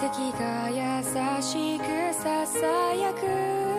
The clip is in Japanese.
席が優しくささやく。